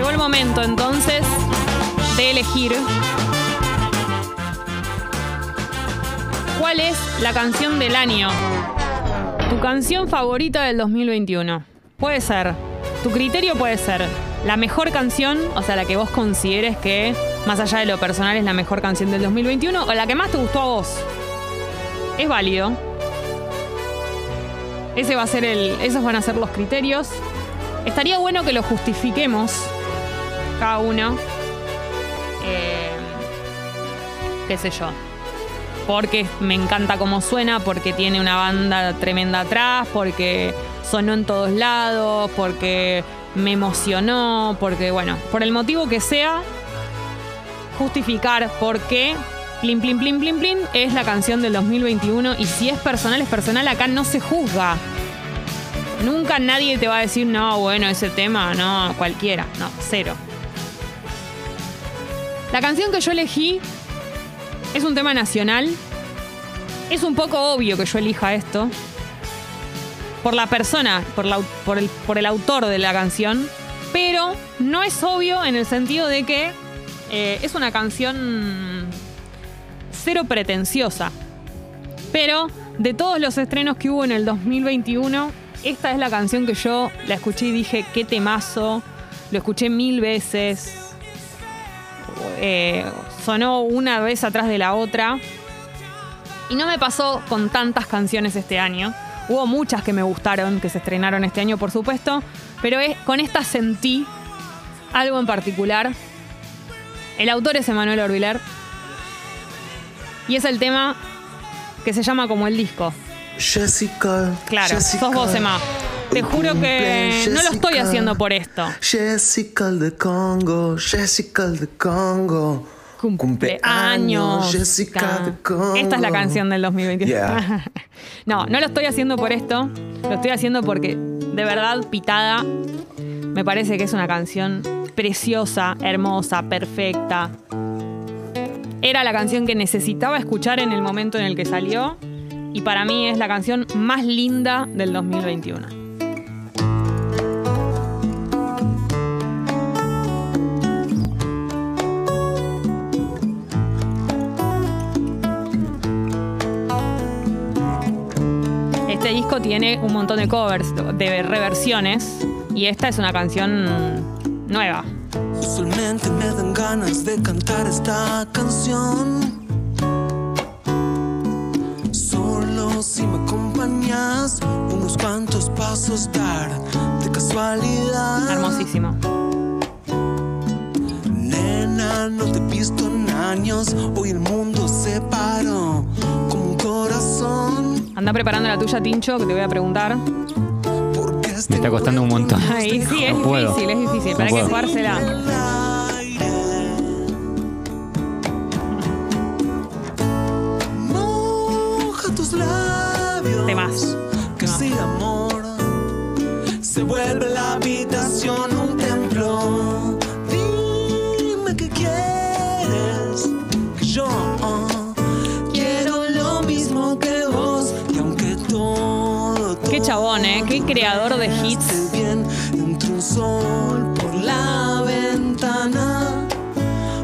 Llegó el momento entonces de elegir cuál es la canción del año. Tu canción favorita del 2021. Puede ser, tu criterio puede ser la mejor canción, o sea, la que vos consideres que, más allá de lo personal, es la mejor canción del 2021, o la que más te gustó a vos. Es válido. Ese va a ser el, esos van a ser los criterios. Estaría bueno que lo justifiquemos cada uno. Eh, qué sé yo. Porque me encanta cómo suena, porque tiene una banda tremenda atrás, porque sonó en todos lados, porque me emocionó, porque bueno, por el motivo que sea, justificar por qué Plim Plim Plim Plim Plim es la canción del 2021 y si es personal, es personal, acá no se juzga. Nunca nadie te va a decir, no, bueno, ese tema, no, cualquiera, no, cero. La canción que yo elegí es un tema nacional. Es un poco obvio que yo elija esto. Por la persona, por, la- por el, por el autor de la canción. Pero no es obvio en el sentido de que eh, es una canción cero pretenciosa. Pero de todos los estrenos que hubo en el 2021, esta es la canción que yo la escuché y dije, qué temazo. Lo escuché mil veces. Eh, sonó una vez atrás de la otra. Y no me pasó con tantas canciones este año. Hubo muchas que me gustaron, que se estrenaron este año, por supuesto. Pero es- con esta sentí algo en particular. El autor es Emanuel Orbiler. Y es el tema que se llama como el disco. Jessica. Claro, Jessica, sos vos, Emma. Te juro que no lo estoy haciendo por esto. Jessica de Congo, Jessica de Congo. Cumpleaños. Jessica de Congo. Esta es la canción del 2021. Yeah. no, no lo estoy haciendo por esto. Lo estoy haciendo porque, de verdad, Pitada me parece que es una canción preciosa, hermosa, perfecta. Era la canción que necesitaba escuchar en el momento en el que salió. Y para mí es la canción más linda del 2021. Tiene un montón de covers, de reversiones, y esta es una canción nueva. Usualmente me dan ganas de cantar esta canción. Solo si me acompañas, unos cuantos pasos dar de casualidad. Hermosísimo. Nena, no te he visto en años. Hoy el Anda preparando la tuya, Tincho, que te voy a preguntar. Me está costando un montón. Ay, sí, es No puedo. difícil, es difícil. No Para que puedo. jugársela. Chabón, ¿eh? Qué creador de hits. bien, entra un sol por la ventana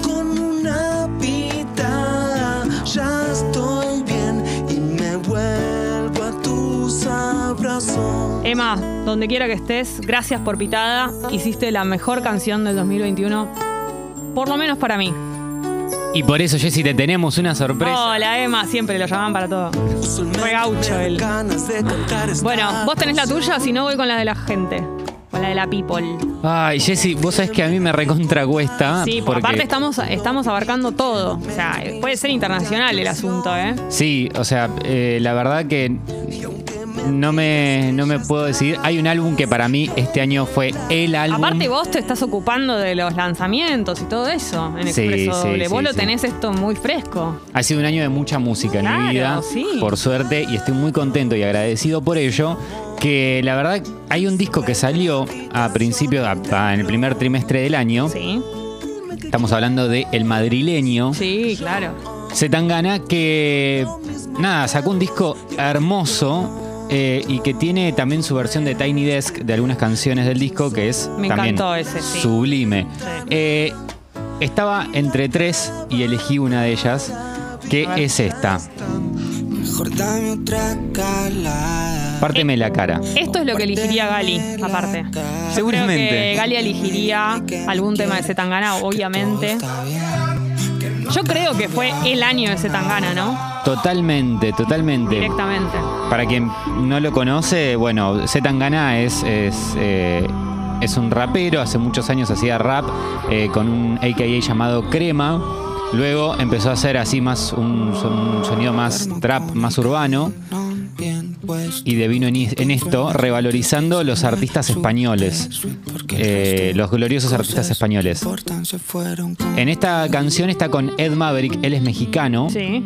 con una pitada. Ya estoy bien y me vuelvo a tus abrazos. Emma, donde quiera que estés, gracias por Pitada. Hiciste la mejor canción del 2021. Por lo menos para mí. Y por eso, Jessy, te tenemos una sorpresa. Hola, Emma. Siempre lo llaman para todo. Re gaucho Me dan él. Bueno, vos tenés la tuya, si no voy con la de la gente. Con la de la people. Ay, Jessy, vos sabés que a mí me recontra cuesta. Sí, porque aparte estamos, estamos abarcando todo. O sea, puede ser internacional el asunto, ¿eh? Sí, o sea, eh, la verdad que no me, no me puedo decir. Hay un álbum que para mí este año fue el álbum. Aparte vos te estás ocupando de los lanzamientos y todo eso en Sí, Expreso sí, Doble. Vos sí, lo tenés esto muy fresco. Ha sido un año de mucha música en mi vida, sí. por suerte, y estoy muy contento y agradecido por ello. Que la verdad hay un disco que salió a principios, en el primer trimestre del año. Sí, Estamos hablando de El Madrileño. sí, claro. Zetangana, que nada, sacó un disco hermoso eh, y que tiene también su versión de Tiny Desk de algunas canciones del disco, que es Me también encantó ese, sí. sublime. Sí. Eh, estaba entre tres y elegí una de ellas, que es esta. Párteme la cara. Esto es lo que elegiría Gali, aparte. Yo Seguramente. creo que Gali elegiría algún tema de Zetangana, obviamente. Yo creo que fue el año de Zetangana, ¿no? Totalmente, totalmente. Directamente. Para quien no lo conoce, bueno, Zetangana es, es, eh, es un rapero, hace muchos años hacía rap eh, con un AKA llamado Crema. Luego empezó a hacer así más un, un sonido más trap, más urbano. Y devino en esto revalorizando los artistas españoles, eh, los gloriosos artistas españoles. En esta canción está con Ed Maverick, él es mexicano Sí.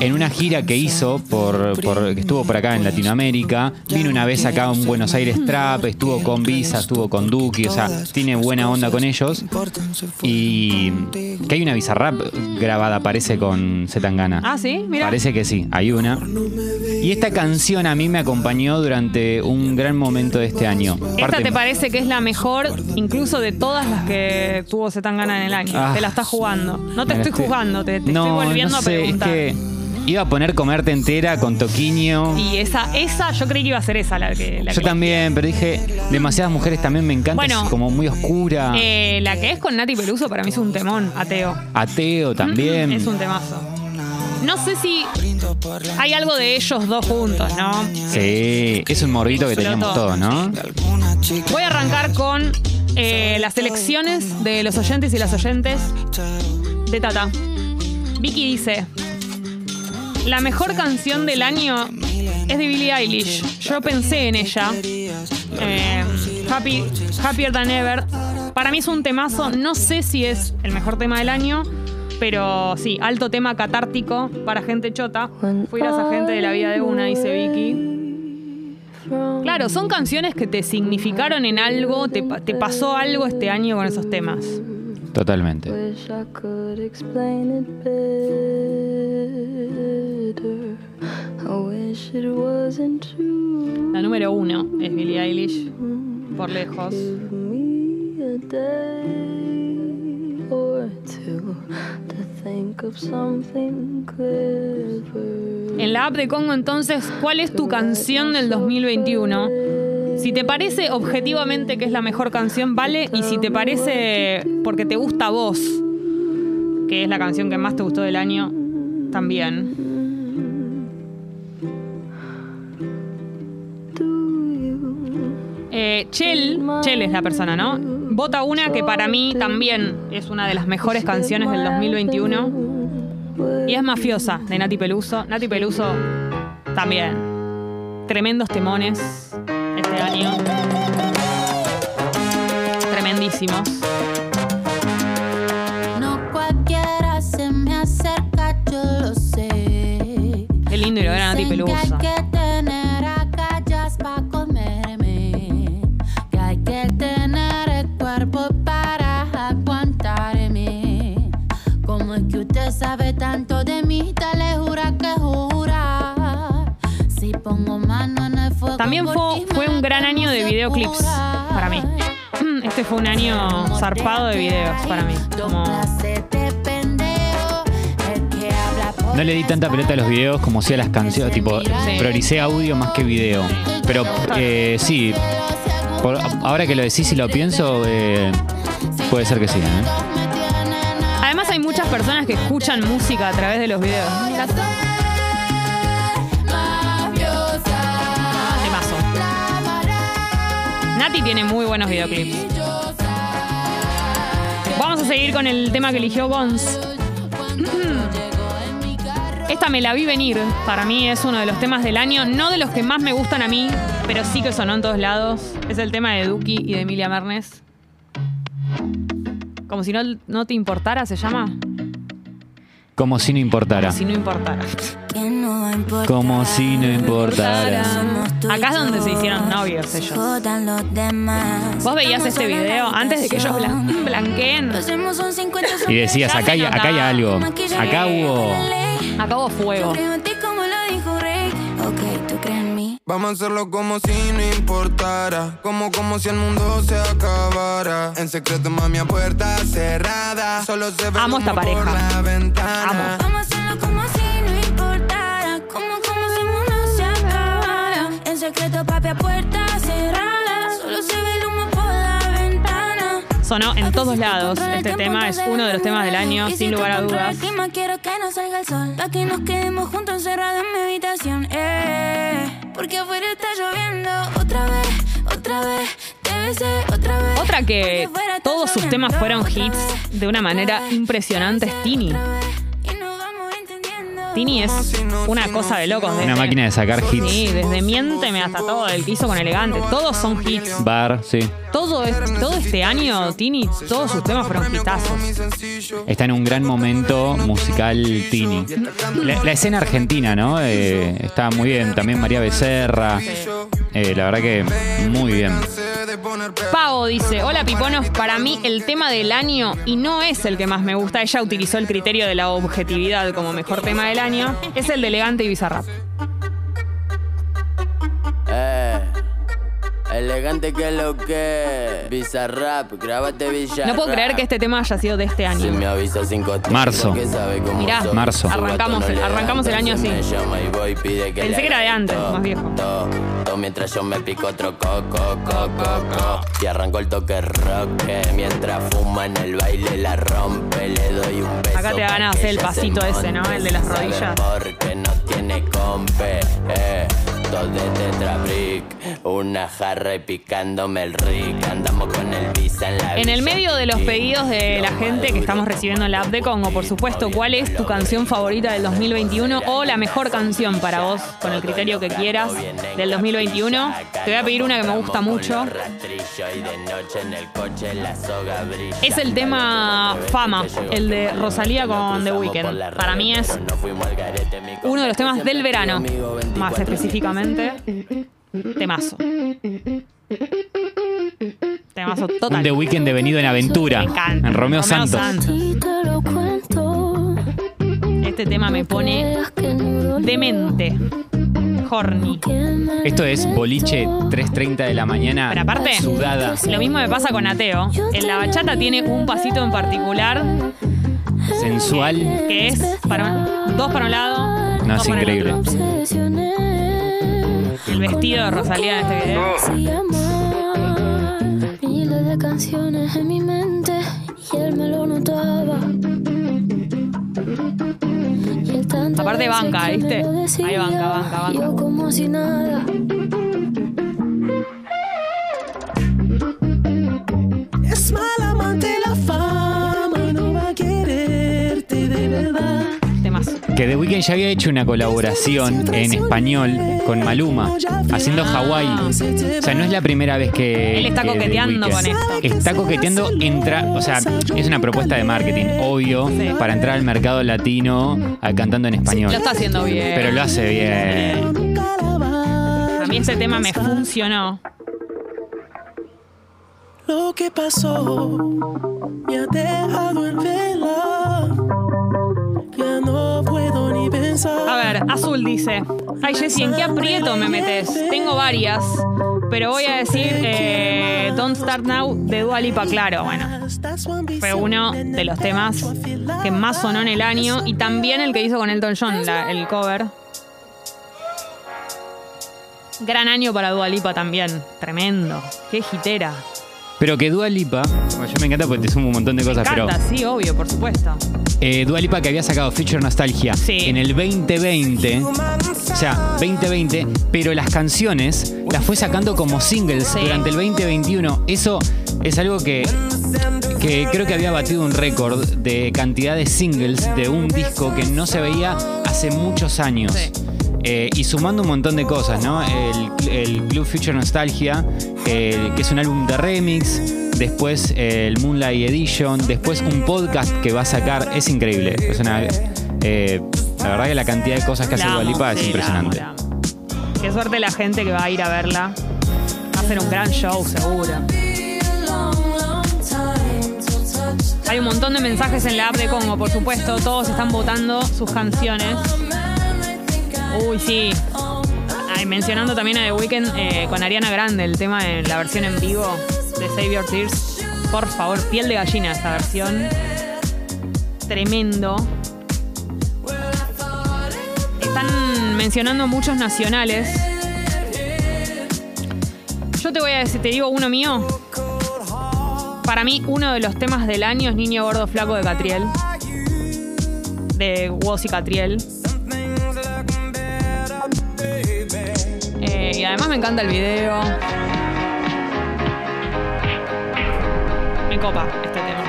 En una gira que hizo por, por- que estuvo por acá en Latinoamérica, vino una vez acá en Buenos Aires Trap, estuvo con Visa, estuvo con Duki, o sea, tiene buena onda con ellos. Y que hay una Bizarrap grabada, parece con Zetangana. Ah, sí, mira. Parece que sí, hay una. Y esta canción a mí me acompañó durante un gran momento de este año. ¿Esta Parte- te parece que es la mejor, incluso de todas las que tuvo Zetangana en el año? Ah. te la estás jugando. No te la estoy jugando, te, te no, estoy volviendo no a sé, preguntar. Es que iba a poner comerte entera con toquiño. Y esa, esa, yo creí que iba a ser esa la que. La Yo que- también, pero dije, demasiadas mujeres también me encanta, Bueno. es como muy oscura. Eh, la que es con Nati Peluso para mí es un temón, ateo. Ateo también. Es un temazo. No sé si hay algo de ellos dos juntos, ¿no? Sí, es un morbito que teníamos todos, ¿no? Voy a arrancar con eh, las elecciones de los oyentes y las oyentes de Tata. Vicky dice: La mejor canción del año es de Billie Eilish. Yo pensé en ella. Eh, Happy, Happier Than Ever. Para mí es un temazo. No sé si es el mejor tema del año. Pero sí, alto tema catártico para gente chota. Fueras a gente de la vida de una, dice Vicky. Claro, son canciones que te significaron en algo, te pasó algo este año con esos temas. Totalmente. La número uno es Billie Eilish, por lejos. En la app de Congo, entonces, ¿cuál es tu canción del 2021? Si te parece objetivamente que es la mejor canción, vale. Y si te parece porque te gusta a vos, que es la canción que más te gustó del año, también. Eh, Chel, Chel es la persona, ¿no? Vota una que para mí también es una de las mejores canciones del 2021. Y es mafiosa, de Nati Peluso. Nati Peluso también. Tremendos temones este año. Tremendísimos. Tanto de mí? Te le jura que jura. Si pongo mano en el fuego. También fue, fue un gran año de videoclips para mí. Este fue un año zarpado de videos para mí. Como No le di tanta pelota a los videos como si a las canciones, tipo, prioricé audio más que video. Pero eh, sí, por- ahora que lo decís y lo pienso, eh, puede ser que sí. ¿eh? Muchas personas que escuchan música a través de los videos. Temazo. Nati tiene muy buenos videoclips. Vamos a seguir con el tema que eligió Gons. Esta me la vi venir. Para mí es uno de los temas del año. No de los que más me gustan a mí, pero sí que sonó en todos lados. Es el tema de Duki y de Emilia Mernes. Como si no, no te importara, se llama. Como si no importara. Si no importara. Como si no importara. Acá es donde se hicieron novios ellos. ¿Vos veías este video antes de que ellos blan- blanqueen? Y decías, acá hay, acá hay algo. Acá hubo. Acá hubo fuego. Vamos a hacerlo como si no importara. Como, como si el mundo se acabara. En secreto, mami, a puerta cerrada. Solo se ve Amo esta humo por pareja. la ventana. Amo. Vamos a hacerlo como si no importara. Como, como si el mundo se acabara. En secreto, papi, a puerta cerrada. Solo se ve el humo por la ventana. Sonó en todos lados. Este tema es uno de los temas del año, sin lugar a dudas. Quiero que no salga el sol. Pa' que nos quedemos juntos encerrados en mi habitación. Eh, porque afuera está lloviendo. Otra vez, otra vez. Otra vez. Otra que todos sus temas fueron hits de una manera impresionante es Tini. Entendiendo. Tini es una cosa de locos. Una desde- máquina de sacar hits. Sí, desde Miénteme hasta todo, el que hizo con Elegante. Todos son hits. Bar, sí. Todo, es- todo este año, Tini, todos sus temas fueron hitazos. Está en un gran momento musical Tini. La, la escena argentina, ¿no? Eh, está muy bien. También María Becerra. Eh, la verdad que muy bien. Pavo dice, hola Piponos, para mí el tema del año, y no es el que más me gusta, ella utilizó el criterio de la objetividad como mejor tema del año, es el de Elegante y Bizarrap. Elegante que lo que. Bizarrap, grábate. No puedo creer que este tema haya sido de este Si año. me avisa cinco Marzo. Mirá, marzo. Arrancamos arrancamos el año así. me llama y voy y pide que Pensé que era de antes, más viejo. to, to, mientras yo me pico otro coco, coco, coco. Y arranco el toque rock. que Mientras fuma en el baile la rompe. Le doy un beso. Acá te pa' ganas que el pasito se ese, ¿no? El de las rodillas. Porque no tiene compe. Eh. De tetrabric, una jarra y picándome el rick. Andamos con el en el medio de los pedidos de la gente que estamos recibiendo en la app de Congo, por supuesto, ¿cuál es tu canción favorita del 2021 o la mejor canción para vos, con el criterio que quieras, del 2021? Te voy a pedir una que me gusta mucho. Es el tema Fama, el de Rosalía con The Weeknd. Para mí es uno de los temas del verano, más específicamente. Temazo. Temazo total. Un The Weeknd devenido en aventura. Me encanta. En Romeo, Santos. Este tema me pone demente. Horny. Esto es boliche 3.30 de la mañana. Pero aparte, Sudada. lo mismo me pasa con Ateo. En la bachata tiene un pasito en particular Sensual. que es para un- dos para un lado, No, dos es para el increíble. otro. obsesioné. El vestido de Rosalía en este video. Canciones en mi mente y él me lo notaba. Y él tantas Aparte banca, ¿viste? Ahí banca, banca, banca. Yo como si nada. Que The Weeknd ya había hecho una colaboración en español con Maluma, haciendo Hawái. O sea, no es la primera vez que. Él está que coqueteando con esto. Está coqueteando, entra. O sea, es una propuesta de marketing, obvio, Sí. para entrar al mercado latino cantando en español. Lo está haciendo bien. Pero lo hace bien. A mí ese tema me funcionó. Lo que pasó me ha dejado en vela. Ya no. A ver, Azul dice, ay Jessy, ¿en qué aprieto me metes? Tengo varias, pero voy a decir eh, Don't Start Now de Dua Lipa, claro, bueno. Fue uno de los temas que más sonó en el año y también el que hizo con Elton John, la- el cover. Gran año para Dua Lipa también, tremendo, qué hitera. Pero que Dua Lipa, bueno, yo me encanta porque te sumo un montón de cosas, pero Canta, sí, obvio, por supuesto. eh, Dua Lipa que había sacado Future Nostalgia Sí. en el 2020, o sea, 2020, pero las canciones las fue sacando como singles Sí. durante el 2021. Eso es algo que, que creo que había batido un récord de cantidad de singles de un disco que no se veía hace muchos años. Sí. Eh, y sumando un montón de cosas, ¿no? El, el Club Future Nostalgia, eh, que es un álbum de remix, después eh, el Moonlight Edition, después un podcast que va a sacar, es increíble. Es una, eh, la verdad que la cantidad de cosas que hace La Dua amo, Lipa es sí, la impresionante. amo, la amo. Qué suerte la gente que va a ir a verla. Va a ser un gran show, seguro. Hay un montón de mensajes en la app de Congo, por supuesto. Todos están votando sus canciones. Uy, sí. Mencionando también a The Weeknd eh, con Ariana Grande, el tema en la versión en vivo de Save Your Tears. Por favor, piel de gallina esta versión. Tremendo. Están mencionando muchos nacionales. Yo te voy a decir, te digo uno mío. Para mí, uno de los temas del año es Niño Gordo Flaco de Catriel. De Woz y Catriel. Y además me encanta el video. Me copa este tema.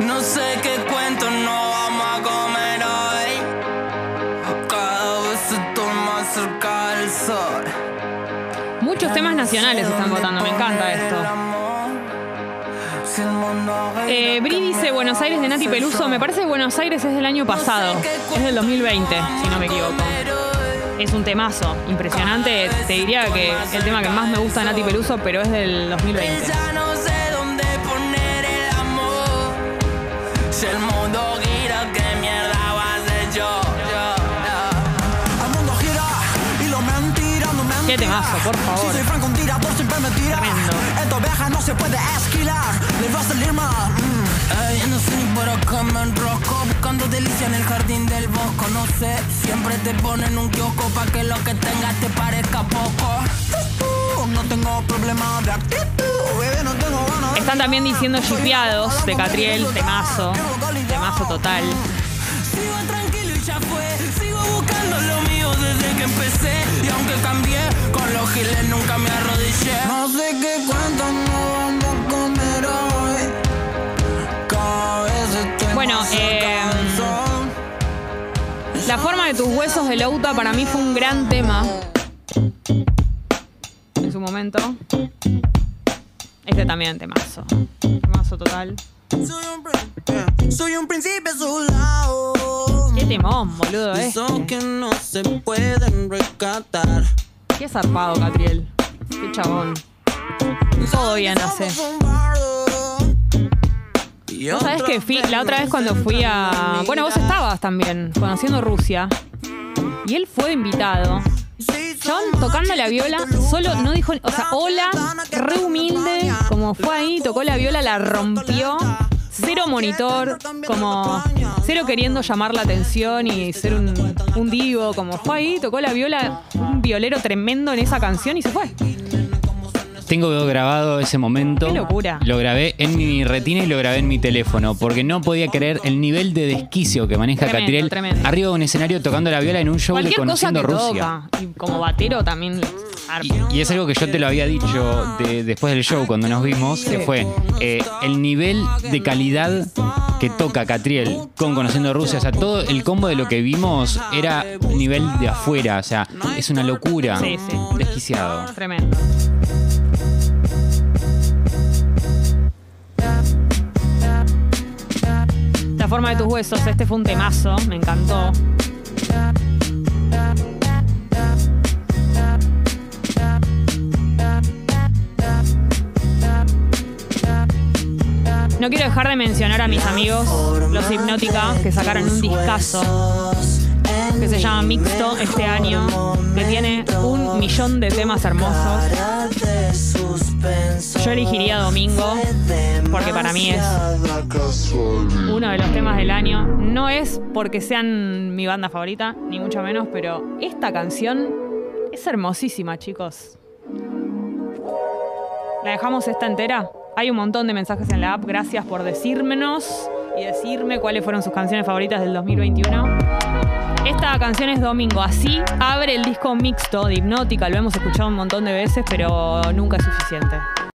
No sé qué cuento no vamos a comer hoy. Cada vez estoy más cerca del sol. Muchos temas nacionales están votando, me encanta esto. Eh, Bri dice Buenos Aires de Nati Peluso. Me parece que Buenos Aires es del año pasado. Es del 2020, si no me equivoco. Es un temazo impresionante. Te diría que el tema que más me gusta de Nati Peluso, pero es del 2020. Ya no sé dónde poner el amor. Si el mundo gira, ¿qué temazo, por favor. Tremendo. Esta oveja no se puede esquilar. Le va a salir mal. Ey, no sé ni por acá me enrosco Buscando delicia en el jardín del bosco No sé, siempre te ponen un kiosco Pa' que lo que tengas te parezca poco No tengo problema de actitud. Bebé, no tengo ganas Están también diciendo chipeados de Catriel, temazo. Temazo total. Sigo tranquilo y ya fue Sigo buscando lo mío desde que empecé Y aunque cambié, con los giles nunca me arrodillé No sé qué cuento La forma de tus huesos de Louta para mí fue un gran tema. En su momento. Este también temazo. Temazo total. Soy un, príncipe, soy un príncipe a su lado. Qué temón, boludo, eh. Esos que no se pueden rescatar. Qué zarpado, Catriel. Qué chabón. Todo bien hace. Vos sabés que fui, la otra vez cuando fui a. Bueno, vos estabas también, conociendo Rusia. Y él fue invitado. Chabón tocando la viola, solo no dijo, o sea, hola, re humilde, como fue ahí, tocó la viola, la rompió, cero monitor, como cero queriendo llamar la atención y ser un, un divo, como fue ahí, tocó la viola, un violero tremendo en esa canción y se fue. Tengo grabado ese momento. Qué locura. Lo grabé en mi retina y lo grabé en mi teléfono, porque no podía creer el nivel de desquicio que maneja Tremendo, Catriel tremendo. arriba de un escenario tocando la viola en un show de Cualquier cosa Conociendo que Rusia. toca, y como batero también. Y, y es algo que yo te lo había dicho de- después del show, cuando nos vimos, que fue eh, el nivel de calidad que toca Catriel con Conociendo Rusia. O sea, todo el combo de lo que vimos era nivel de afuera. O sea, es una locura. Sí, sí. Desquiciado. Tremendo. La forma de tus huesos, este fue un temazo, me encantó. No quiero dejar de mencionar a mis amigos, los Hipnótica, que sacaron un discazo que se llama Mixto este año, que tiene un millón de temas hermosos. Yo elegiría Domingo, porque para mí es uno de los temas del año. No es porque sean mi banda favorita, ni mucho menos, pero esta canción es hermosísima, chicos. ¿La dejamos esta entera? Hay un montón de mensajes en la app. Gracias por decírmenos y decirme cuáles fueron sus canciones favoritas del 2021. Esta canción es Domingo. Así abre el disco mixto de Hipnótica. Lo hemos escuchado un montón de veces, pero nunca es suficiente.